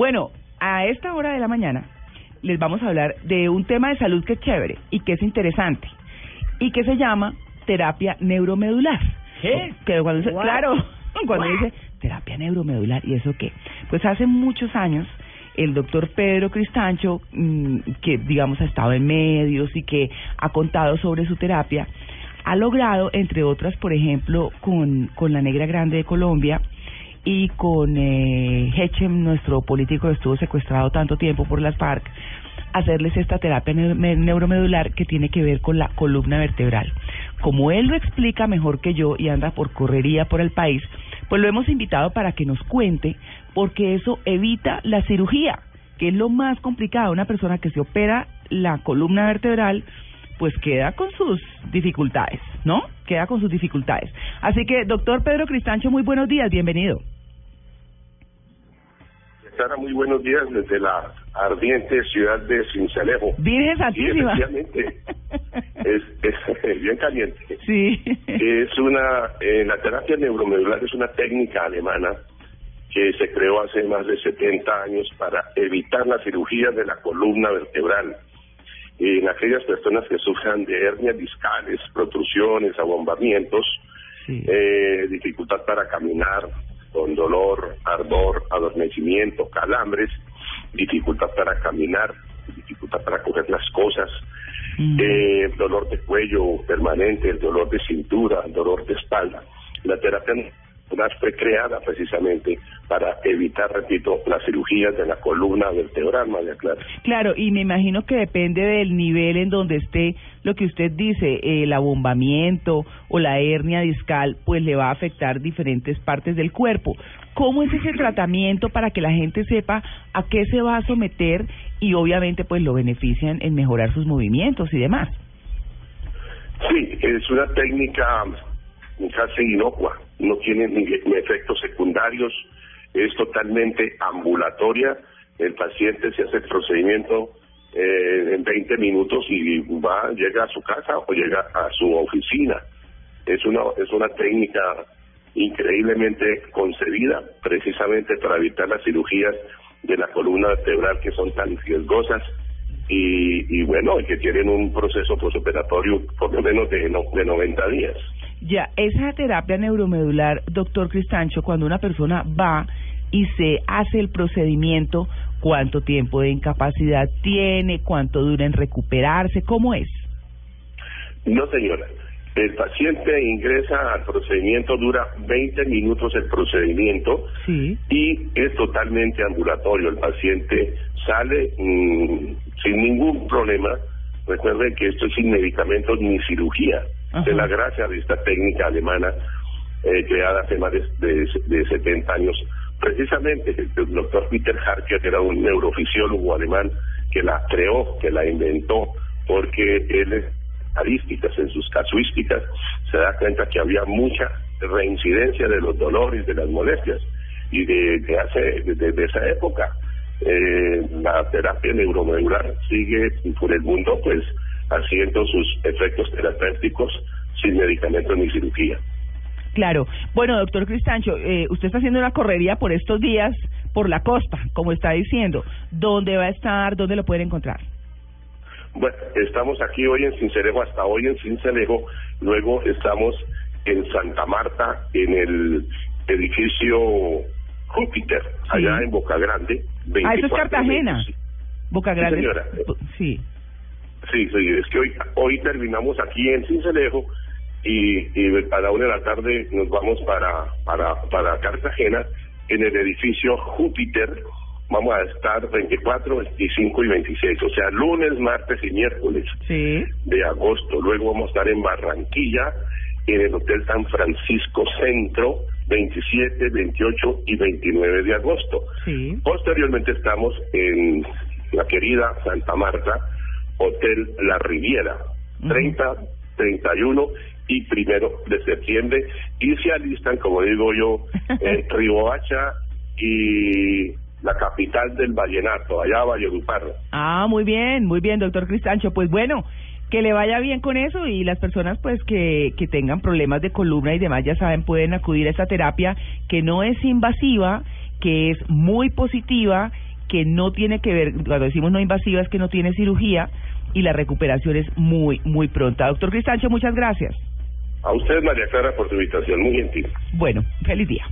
Bueno, a esta hora de la mañana les vamos a hablar de un tema de salud que es chévere y que es interesante y que se llama terapia neuromedular. ¿Qué? Que cuando se- claro, cuando What? dice terapia neuromedular, ¿y eso qué? Pues hace muchos años el doctor Pedro Cristancho, mm, que digamos ha estado en medios y que ha contado sobre su terapia, ha logrado, entre otras, por ejemplo, con, con la Negra Grande de Colombia y con eh, Hechem, nuestro político que estuvo secuestrado tanto tiempo por las FARC, hacerles esta terapia neu- me- neuromedular que tiene que ver con la columna vertebral. Como él lo explica mejor que yo y anda por correría por el país, pues lo hemos invitado para que nos cuente, porque eso evita la cirugía, que es lo más complicado. Una persona que se opera la columna vertebral, pues queda con sus dificultades, ¿no? Queda con sus dificultades. Así que, doctor Pedro Cristancho, muy buenos días, bienvenido. Sara, muy buenos días desde la ardiente ciudad de Cincelejo. Virgen Santísima. es, es bien caliente. Sí. Es una, eh, la terapia neuromedular es una técnica alemana que se creó hace más de 70 años para evitar la cirugía de la columna vertebral. En aquellas personas que sufran de hernias discales, protrusiones, abombamientos, Sí. eh, dificultad para caminar, con dolor, ardor, adormecimiento, calambres, dificultad para caminar, dificultad para coger las cosas, Mm. eh, dolor de cuello permanente, el dolor de cintura, el dolor de espalda. La terapia neuromuscular fue creada precisamente para evitar, repito, las cirugías de la columna vertebral, María Clara. Claro, y me imagino que depende del nivel en donde esté lo que usted dice, el abombamiento o la hernia discal, pues le va a afectar diferentes partes del cuerpo. ¿Cómo es ese tratamiento para que la gente sepa a qué se va a someter y obviamente pues lo benefician en mejorar sus movimientos y demás? Sí, es una técnica casi inocua, no tiene ni efectos secundarios, es totalmente ambulatoria. El paciente se hace el procedimiento eh, en 20 minutos y va, llega a su casa o llega a su oficina. Es una, es una técnica increíblemente concebida precisamente para evitar las cirugías de la columna vertebral que son tan riesgosas y, y bueno, que tienen un proceso postoperatorio por lo menos de, no- de 90 días. Ya, esa terapia neuromedular, doctor Cristancho, cuando una persona va y se hace el procedimiento, ¿cuánto tiempo de incapacidad tiene? ¿Cuánto dura en recuperarse? ¿Cómo es? No, señora. El paciente ingresa al procedimiento, dura 20 minutos el procedimiento Sí. y es totalmente ambulatorio. El paciente sale mm, sin ningún problema. Recuerden que esto es sin medicamentos ni cirugía. Es la gracia de esta técnica alemana eh, creada hace más de, de, de 70 años. Precisamente el doctor Peter Harker, era un neurofisiólogo alemán, que la creó, que la inventó, porque él es estadísticas, en sus casuísticas, se da cuenta que había mucha reincidencia de los dolores, de las molestias. Y de, de hace, desde de esa época, eh, la terapia neuromedular sigue por el mundo, pues, haciendo sus efectos terapéuticos sin medicamentos ni cirugía. Claro. Bueno, doctor Cristancho, eh, usted está haciendo una correría por estos días por la costa, como está diciendo. ¿Dónde va a estar? ¿Dónde lo pueden encontrar? Bueno, estamos aquí hoy en Cincelejo, hasta hoy en Cincelejo, luego estamos en Santa Marta, en el edificio Júpiter, allá en Boca Grande. Ah, eso es 24, Cartagena. 25. Boca Sí, Grande. señora. Sí. Sí, sí, es que hoy, hoy terminamos aquí en Cincelejo y, y a la una de la tarde nos vamos para, para, para Cartagena en el edificio Júpiter. Vamos a estar 24, 25 y 26, o sea, lunes, martes y miércoles Sí. de agosto. Luego vamos a estar en Barranquilla, en el Hotel San Francisco Centro, 27, 28 y 29 de agosto. Sí. Posteriormente estamos en la querida Santa Marta, Hotel La Riviera, Ujú. 30, 31 y primero de septiembre. Y se alistan, como digo yo, en Riohacha y la capital del vallenato, allá Valledupar. Ah, muy bien, muy bien, doctor Cristancho. Pues bueno, que le vaya bien con eso y las personas pues que, que tengan problemas de columna y demás, ya saben, pueden acudir a esta terapia que no es invasiva, que es muy positiva que no tiene que ver, cuando decimos no invasiva es que no tiene cirugía y la recuperación es muy, muy pronta. Doctor Cristancho, muchas gracias. A usted, María Clara, por su invitación. Muy gentil. Bueno, feliz día.